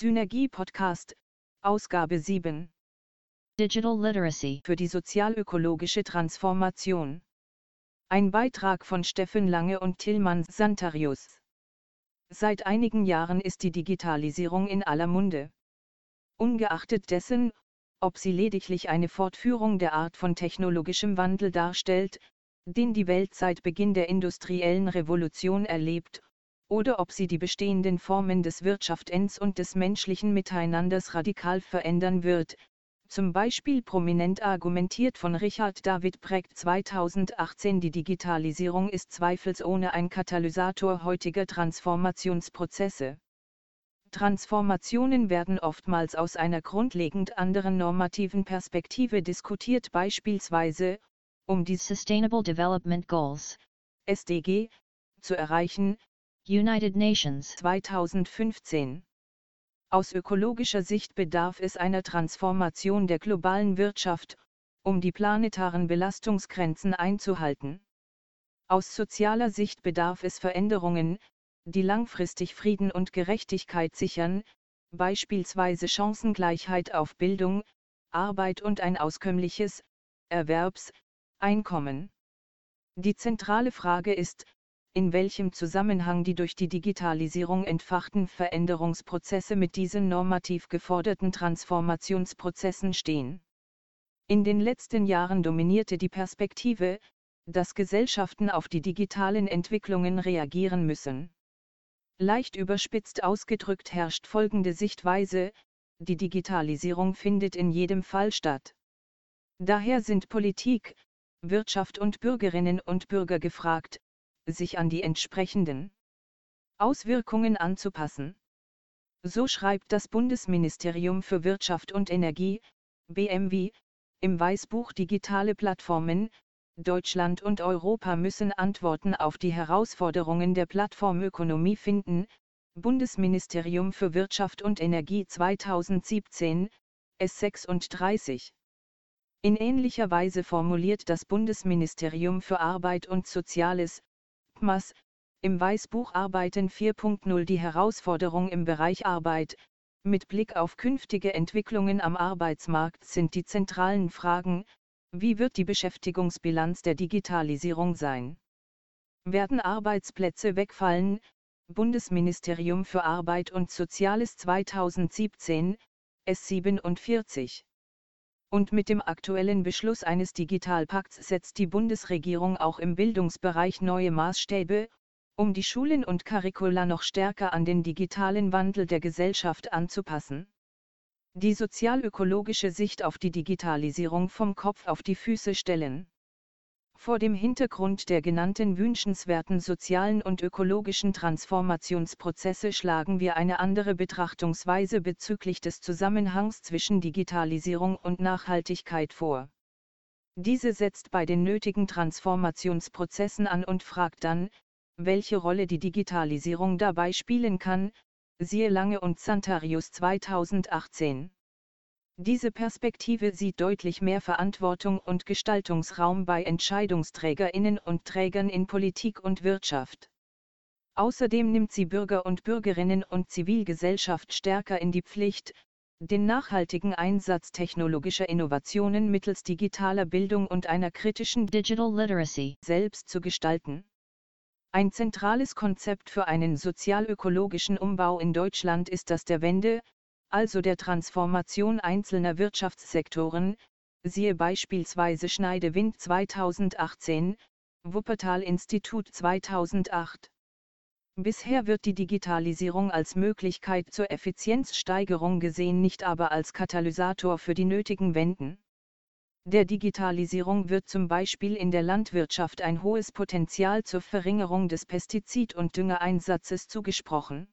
Synergie Podcast, Ausgabe 7. Digital Literacy Für die sozialökologische Transformation. Ein Beitrag von Steffen Lange und Tillmann Santarius. Seit einigen Jahren ist die Digitalisierung in aller Munde. Ungeachtet dessen, ob sie lediglich eine Fortführung der Art von technologischem Wandel darstellt, den die Welt seit Beginn der industriellen Revolution erlebt, oder ob sie die bestehenden Formen des Wirtschaftens und des menschlichen Miteinanders radikal verändern wird, zum Beispiel prominent argumentiert von Richard David Brecht 2018 Die Digitalisierung ist zweifelsohne ein Katalysator heutiger Transformationsprozesse. Transformationen werden oftmals aus einer grundlegend anderen normativen Perspektive diskutiert beispielsweise, um die Sustainable Development Goals SDG zu erreichen, United Nations 2015. Aus ökologischer Sicht bedarf es einer Transformation der globalen Wirtschaft, um die planetaren Belastungsgrenzen einzuhalten. Aus sozialer Sicht bedarf es Veränderungen, die langfristig Frieden und Gerechtigkeit sichern, beispielsweise Chancengleichheit auf Bildung, Arbeit und ein auskömmliches Erwerbs Einkommen. Die zentrale Frage ist, in welchem Zusammenhang die durch die Digitalisierung entfachten Veränderungsprozesse mit diesen normativ geforderten Transformationsprozessen stehen. In den letzten Jahren dominierte die Perspektive, dass Gesellschaften auf die digitalen Entwicklungen reagieren müssen. Leicht überspitzt ausgedrückt herrscht folgende Sichtweise, die Digitalisierung findet in jedem Fall statt. Daher sind Politik, Wirtschaft und Bürgerinnen und Bürger gefragt, sich an die entsprechenden Auswirkungen anzupassen. So schreibt das Bundesministerium für Wirtschaft und Energie, BMW, im Weißbuch Digitale Plattformen, Deutschland und Europa müssen Antworten auf die Herausforderungen der Plattformökonomie finden, Bundesministerium für Wirtschaft und Energie 2017, S36. In ähnlicher Weise formuliert das Bundesministerium für Arbeit und Soziales, BMAS, im Weißbuch Arbeiten 4.0 die Herausforderung im Bereich Arbeit. Mit Blick auf künftige Entwicklungen am Arbeitsmarkt sind die zentralen Fragen, wie wird die Beschäftigungsbilanz der Digitalisierung sein? Werden Arbeitsplätze wegfallen? Bundesministerium für Arbeit und Soziales 2017, S47. Und mit dem aktuellen Beschluss eines Digitalpakts setzt die Bundesregierung auch im Bildungsbereich neue Maßstäbe, um die Schulen und Curricula noch stärker an den digitalen Wandel der Gesellschaft anzupassen. Die sozialökologische Sicht auf die Digitalisierung vom Kopf auf die Füße stellen. Vor dem Hintergrund der genannten wünschenswerten sozialen und ökologischen Transformationsprozesse schlagen wir eine andere Betrachtungsweise bezüglich des Zusammenhangs zwischen Digitalisierung und Nachhaltigkeit vor. Diese setzt bei den nötigen Transformationsprozessen an und fragt dann, welche Rolle die Digitalisierung dabei spielen kann, siehe Lange und Santarius 2018. Diese Perspektive sieht deutlich mehr Verantwortung und Gestaltungsraum bei Entscheidungsträgerinnen und Trägern in Politik und Wirtschaft. Außerdem nimmt sie Bürger und Bürgerinnen und Zivilgesellschaft stärker in die Pflicht, den nachhaltigen Einsatz technologischer Innovationen mittels digitaler Bildung und einer kritischen Digital Literacy selbst zu gestalten. Ein zentrales Konzept für einen sozialökologischen Umbau in Deutschland ist das der Wende, also der Transformation einzelner Wirtschaftssektoren, siehe beispielsweise Schneidewind 2018, Wuppertal Institut 2008. Bisher wird die Digitalisierung als Möglichkeit zur Effizienzsteigerung gesehen, nicht aber als Katalysator für die nötigen Wenden. Der Digitalisierung wird zum Beispiel in der Landwirtschaft ein hohes Potenzial zur Verringerung des Pestizid- und Düngereinsatzes zugesprochen.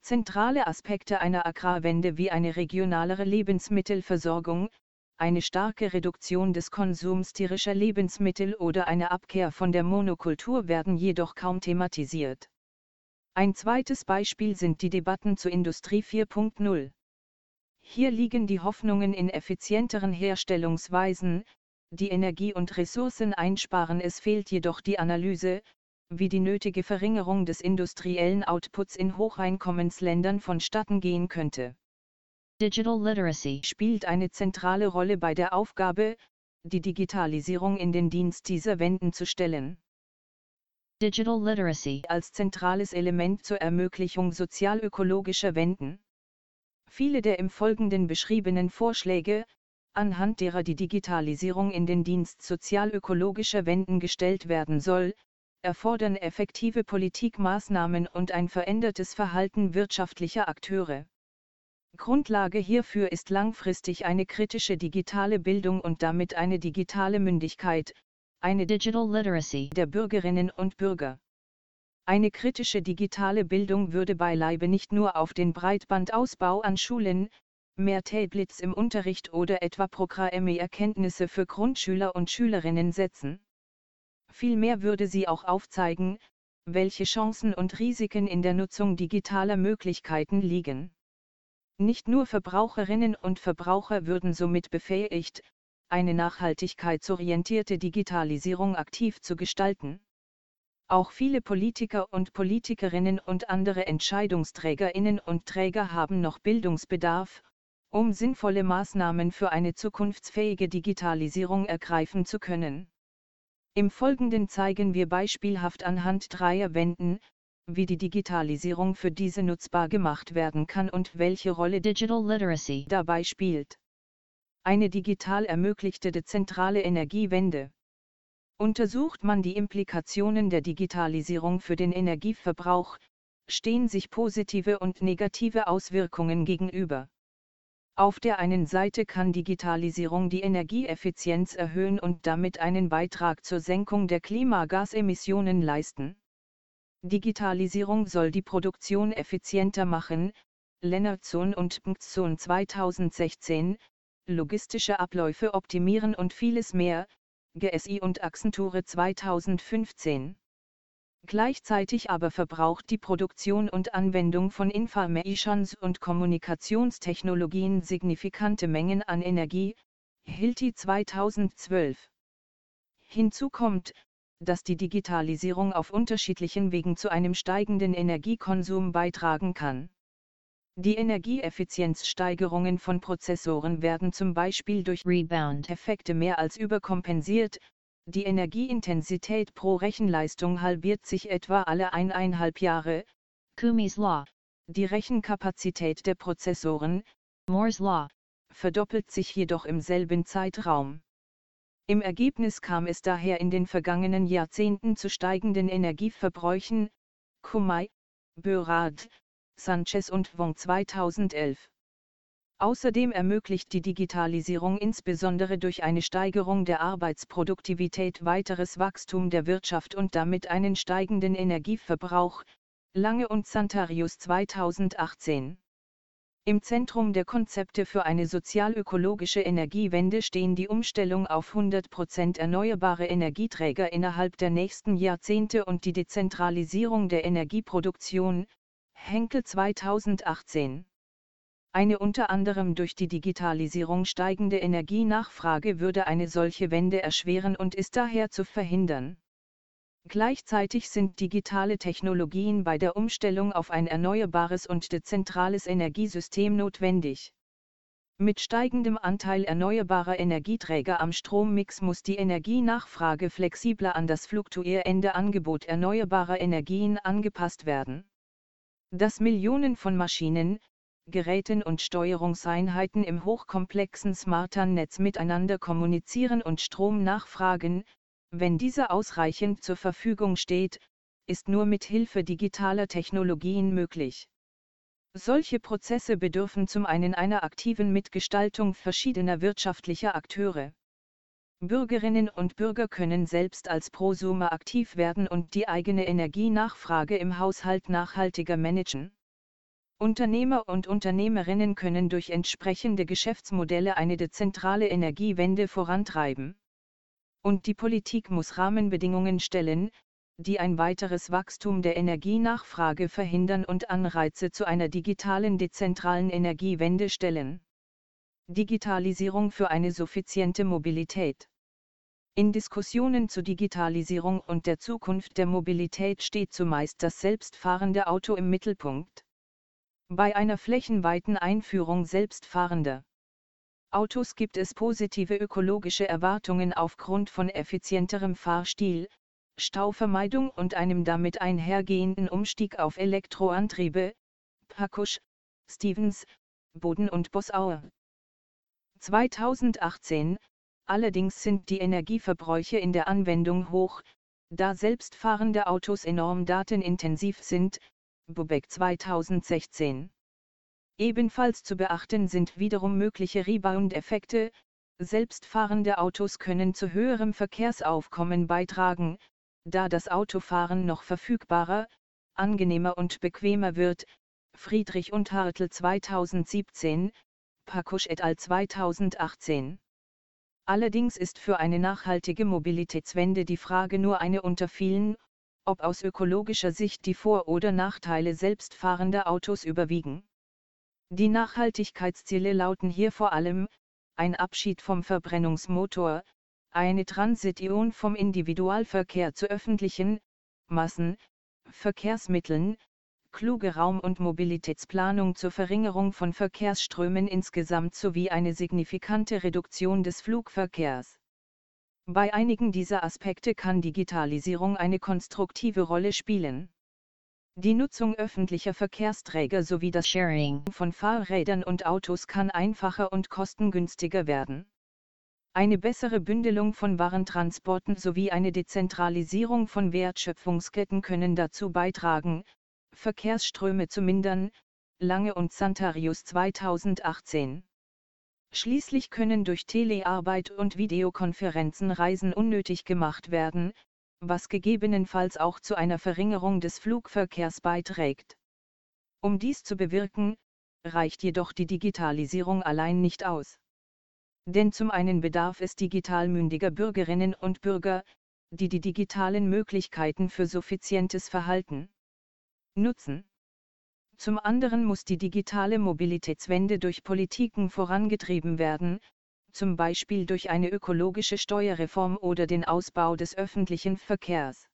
Zentrale Aspekte einer Agrarwende wie eine regionalere Lebensmittelversorgung, eine starke Reduktion des Konsums tierischer Lebensmittel oder eine Abkehr von der Monokultur werden jedoch kaum thematisiert. Ein zweites Beispiel sind die Debatten zur Industrie 4.0. Hier liegen die Hoffnungen in effizienteren Herstellungsweisen, die Energie und Ressourcen einsparen. Es fehlt jedoch die Analyse, wie die nötige Verringerung des industriellen Outputs in Hocheinkommensländern vonstatten gehen könnte. Digital literacy spielt eine zentrale Rolle bei der Aufgabe, die Digitalisierung in den Dienst dieser Wenden zu stellen. Digital literacy als zentrales Element zur Ermöglichung sozialökologischer Wenden. Viele der im Folgenden beschriebenen Vorschläge, anhand derer die Digitalisierung in den Dienst sozialökologischer Wenden gestellt werden soll, erfordern effektive Politikmaßnahmen und ein verändertes Verhalten wirtschaftlicher Akteure. Grundlage hierfür ist langfristig eine kritische digitale Bildung und damit eine digitale Mündigkeit, eine Digital Literacy der Bürgerinnen und Bürger. Eine kritische digitale Bildung würde beileibe nicht nur auf den Breitbandausbau an Schulen, mehr Tablets im Unterricht oder etwa Programme-Erkenntnisse für Grundschüler und Schülerinnen setzen. Vielmehr würde sie auch aufzeigen, welche Chancen und Risiken in der Nutzung digitaler Möglichkeiten liegen. Nicht nur Verbraucherinnen und Verbraucher würden somit befähigt, eine nachhaltigkeitsorientierte Digitalisierung aktiv zu gestalten. Auch viele Politiker und Politikerinnen und andere Entscheidungsträgerinnen und Träger haben noch Bildungsbedarf, um sinnvolle Maßnahmen für eine zukunftsfähige Digitalisierung ergreifen zu können. Im Folgenden zeigen wir beispielhaft anhand dreier Wänden, wie die Digitalisierung für diese nutzbar gemacht werden kann und welche Rolle Digital Literacy dabei spielt. Eine digital ermöglichte dezentrale Energiewende. Untersucht man die Implikationen der Digitalisierung für den Energieverbrauch, stehen sich positive und negative Auswirkungen gegenüber. Auf der einen Seite kann Digitalisierung die Energieeffizienz erhöhen und damit einen Beitrag zur Senkung der Klimagasemissionen leisten. Digitalisierung soll die Produktion effizienter machen, Lennartson und Pngzon 2016, logistische Abläufe optimieren und vieles mehr, GSI und Axenture 2015. Gleichzeitig aber verbraucht die Produktion und Anwendung von Informations- und Kommunikationstechnologien signifikante Mengen an Energie, Hilti 2012. Hinzu kommt, dass die Digitalisierung auf unterschiedlichen Wegen zu einem steigenden Energiekonsum beitragen kann. Die Energieeffizienzsteigerungen von Prozessoren werden zum Beispiel durch Rebound-Effekte mehr als überkompensiert, die Energieintensität pro Rechenleistung halbiert sich etwa alle eineinhalb Jahre, Kumis Law, die Rechenkapazität der Prozessoren, Moore's Law, verdoppelt sich jedoch im selben Zeitraum. Im Ergebnis kam es daher in den vergangenen Jahrzehnten zu steigenden Energieverbräuchen, Kumai, Börad, Sanchez und Wong 2011. Außerdem ermöglicht die Digitalisierung insbesondere durch eine Steigerung der Arbeitsproduktivität weiteres Wachstum der Wirtschaft und damit einen steigenden Energieverbrauch, Lange und Santarius 2018. Im Zentrum der Konzepte für eine sozialökologische Energiewende stehen die Umstellung auf 100% erneuerbare Energieträger innerhalb der nächsten Jahrzehnte und die Dezentralisierung der Energieproduktion, Henkel 2018. Eine unter anderem durch die Digitalisierung steigende Energienachfrage würde eine solche Wende erschweren und ist daher zu verhindern. Gleichzeitig sind digitale Technologien bei der Umstellung auf ein erneuerbares und dezentrales Energiesystem notwendig. Mit steigendem Anteil erneuerbarer Energieträger am Strommix muss die Energienachfrage flexibler an das fluktuierende Angebot erneuerbarer Energien angepasst werden. Dass Millionen von Maschinen, Geräten und Steuerungseinheiten im hochkomplexen smarten Netz miteinander kommunizieren und Strom nachfragen, wenn dieser ausreichend zur Verfügung steht, ist nur mit Hilfe digitaler Technologien möglich. Solche Prozesse bedürfen zum einen einer aktiven Mitgestaltung verschiedener wirtschaftlicher Akteure. Bürgerinnen und Bürger können selbst als Prosumer aktiv werden und die eigene Energienachfrage im Haushalt nachhaltiger managen. Unternehmer und Unternehmerinnen können durch entsprechende Geschäftsmodelle eine dezentrale Energiewende vorantreiben. Und die Politik muss Rahmenbedingungen stellen, die ein weiteres Wachstum der Energienachfrage verhindern und Anreize zu einer digitalen dezentralen Energiewende stellen. Digitalisierung für eine suffiziente Mobilität. In Diskussionen zur Digitalisierung und der Zukunft der Mobilität steht zumeist das selbstfahrende Auto im Mittelpunkt. Bei einer flächenweiten Einführung selbstfahrender Autos gibt es positive ökologische Erwartungen aufgrund von effizienterem Fahrstil, Stauvermeidung und einem damit einhergehenden Umstieg auf Elektroantriebe, Pakusch, Stevens, Boden und Bossauer. 2018, allerdings sind die Energieverbräuche in der Anwendung hoch, da selbstfahrende Autos enorm datenintensiv sind, Bubeck 2016. Ebenfalls zu beachten sind wiederum mögliche Rebound-Effekte, selbstfahrende Autos können zu höherem Verkehrsaufkommen beitragen, da das Autofahren noch verfügbarer, angenehmer und bequemer wird, Friedrich und Hartl 2017, Pakusch et al. 2018. Allerdings ist für eine nachhaltige Mobilitätswende die Frage nur eine unter vielen, ob aus ökologischer Sicht die Vor- oder Nachteile selbstfahrender Autos überwiegen. Die Nachhaltigkeitsziele lauten hier vor allem, ein Abschied vom Verbrennungsmotor, eine Transition vom Individualverkehr zu öffentlichen, Massen, Verkehrsmitteln, kluge Raum- und Mobilitätsplanung zur Verringerung von Verkehrsströmen insgesamt sowie eine signifikante Reduktion des Flugverkehrs. Bei einigen dieser Aspekte kann Digitalisierung eine konstruktive Rolle spielen. Die Nutzung öffentlicher Verkehrsträger sowie das Sharing von Fahrrädern und Autos kann einfacher und kostengünstiger werden. Eine bessere Bündelung von Warentransporten sowie eine Dezentralisierung von Wertschöpfungsketten können dazu beitragen, Verkehrsströme zu mindern, Lange und Santarius 2018. Schließlich können durch Telearbeit und Videokonferenzen Reisen unnötig gemacht werden, was gegebenenfalls auch zu einer Verringerung des Flugverkehrs beiträgt. Um dies zu bewirken, reicht jedoch die Digitalisierung allein nicht aus. Denn zum einen bedarf es digital mündiger Bürgerinnen und Bürger, die die digitalen Möglichkeiten für suffizientes Verhalten nutzen. Zum anderen muss die digitale Mobilitätswende durch Politiken vorangetrieben werden, zum Beispiel durch eine ökologische Steuerreform oder den Ausbau des öffentlichen Verkehrs.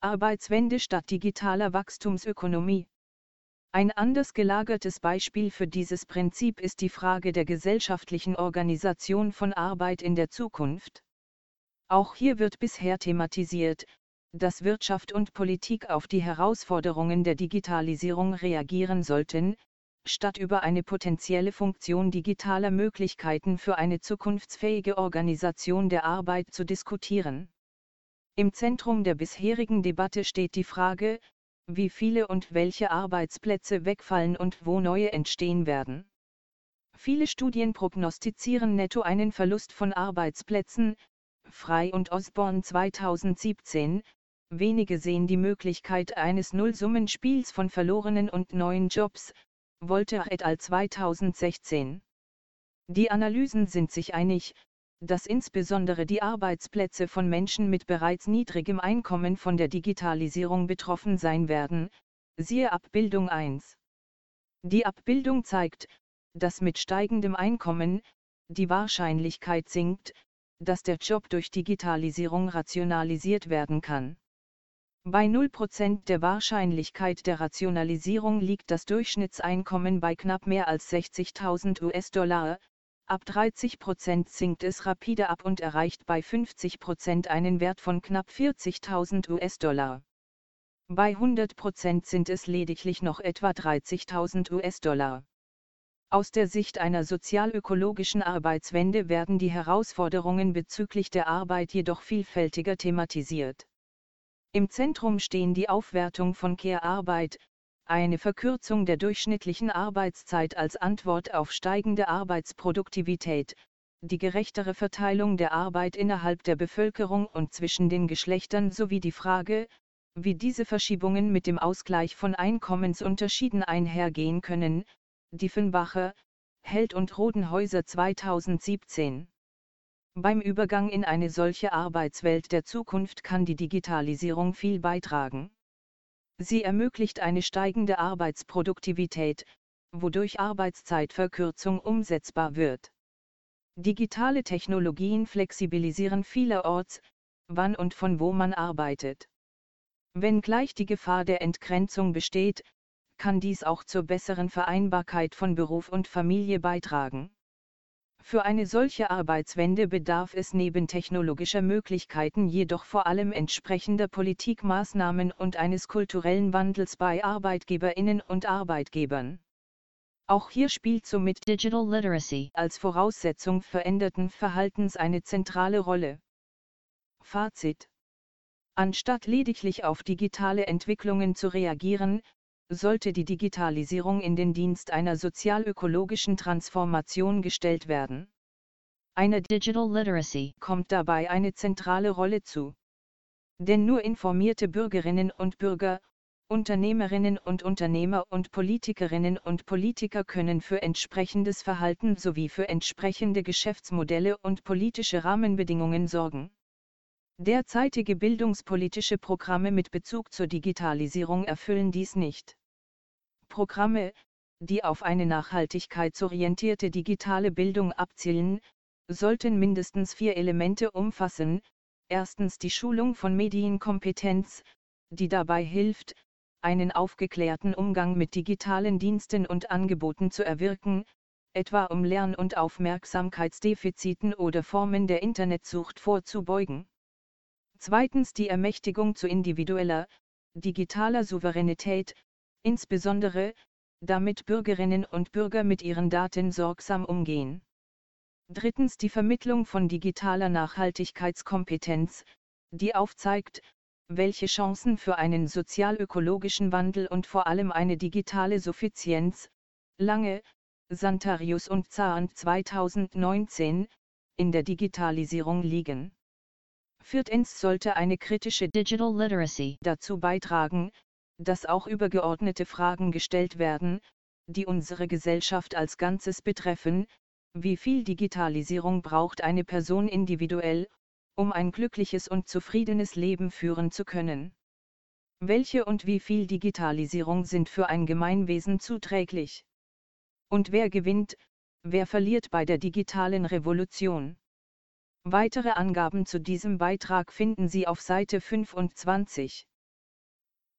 Arbeitswende statt digitaler Wachstumsökonomie. Ein anders gelagertes Beispiel für dieses Prinzip ist die Frage der gesellschaftlichen Organisation von Arbeit in der Zukunft. Auch hier wird bisher thematisiert, dass Wirtschaft und Politik auf die Herausforderungen der Digitalisierung reagieren sollten, statt über eine potenzielle Funktion digitaler Möglichkeiten für eine zukunftsfähige Organisation der Arbeit zu diskutieren. Im Zentrum der bisherigen Debatte steht die Frage, wie viele und welche Arbeitsplätze wegfallen und wo neue entstehen werden. Viele Studien prognostizieren netto einen Verlust von Arbeitsplätzen, Frei und Osborne 2017, wenige sehen die Möglichkeit eines Nullsummenspiels von verlorenen und neuen Jobs, Voltaire et al. 2016. Die Analysen sind sich einig, dass insbesondere die Arbeitsplätze von Menschen mit bereits niedrigem Einkommen von der Digitalisierung betroffen sein werden, siehe Abbildung 1. Die Abbildung zeigt, dass mit steigendem Einkommen, die Wahrscheinlichkeit sinkt, dass der Job durch Digitalisierung rationalisiert werden kann. Bei 0% der Wahrscheinlichkeit der Rationalisierung liegt das Durchschnittseinkommen bei knapp mehr als 60.000 US-Dollar, Ab 30% sinkt es rapide ab und erreicht bei 50% einen Wert von knapp 40.000 US-Dollar. Bei 100% sind es lediglich noch etwa 30.000 US-Dollar. Aus der Sicht einer sozialökologischen Arbeitswende werden die Herausforderungen bezüglich der Arbeit jedoch vielfältiger thematisiert. Im Zentrum stehen die Aufwertung von Care-Arbeit, eine Verkürzung der durchschnittlichen Arbeitszeit als Antwort auf steigende Arbeitsproduktivität, die gerechtere Verteilung der Arbeit innerhalb der Bevölkerung und zwischen den Geschlechtern sowie die Frage, wie diese Verschiebungen mit dem Ausgleich von Einkommensunterschieden einhergehen können, Diefenbacher, Held und Rodenhäuser 2017. Beim Übergang in eine solche Arbeitswelt der Zukunft kann die Digitalisierung viel beitragen. Sie ermöglicht eine steigende Arbeitsproduktivität, wodurch Arbeitszeitverkürzung umsetzbar wird. Digitale Technologien flexibilisieren vielerorts, wann und von wo man arbeitet. Wenngleich die Gefahr der Entgrenzung besteht, kann dies auch zur besseren Vereinbarkeit von Beruf und Familie beitragen. Für eine solche Arbeitswende bedarf es neben technologischer Möglichkeiten jedoch vor allem entsprechender Politikmaßnahmen und eines kulturellen Wandels bei Arbeitgeberinnen und Arbeitgebern. Auch hier spielt somit Digital literacy. als Voraussetzung veränderten Verhaltens eine zentrale Rolle. Fazit Anstatt lediglich auf digitale Entwicklungen zu reagieren, sollte die Digitalisierung in den Dienst einer sozialökologischen Transformation gestellt werden. Einer Digital literacy. kommt dabei eine zentrale Rolle zu. Denn nur informierte Bürgerinnen und Bürger, Unternehmerinnen und Unternehmer und Politikerinnen und Politiker können für entsprechendes Verhalten sowie für entsprechende Geschäftsmodelle und politische Rahmenbedingungen sorgen. Derzeitige bildungspolitische Programme mit Bezug zur Digitalisierung erfüllen dies nicht. Programme, die auf eine nachhaltigkeitsorientierte digitale Bildung abzielen, sollten mindestens vier Elemente umfassen. Erstens die Schulung von Medienkompetenz, die dabei hilft, einen aufgeklärten Umgang mit digitalen Diensten und Angeboten zu erwirken, etwa um Lern- und Aufmerksamkeitsdefiziten oder Formen der Internetsucht vorzubeugen. Zweitens die Ermächtigung zu individueller, digitaler Souveränität, insbesondere, damit Bürgerinnen und Bürger mit ihren Daten sorgsam umgehen. Drittens die Vermittlung von digitaler Nachhaltigkeitskompetenz, die aufzeigt, welche Chancen für einen sozial-ökologischen Wandel und vor allem eine digitale Suffizienz, Lange, Santarius und Zahn 2019, in der Digitalisierung liegen. Viertens sollte eine kritische Digital literacy. dazu beitragen, dass auch übergeordnete Fragen gestellt werden, die unsere Gesellschaft als Ganzes betreffen, wie viel Digitalisierung braucht eine Person individuell, um ein glückliches und zufriedenes Leben führen zu können. Welche und wie viel Digitalisierung sind für ein Gemeinwesen zuträglich? Und wer gewinnt, wer verliert bei der digitalen Revolution? Weitere Angaben zu diesem Beitrag finden Sie auf Seite 25.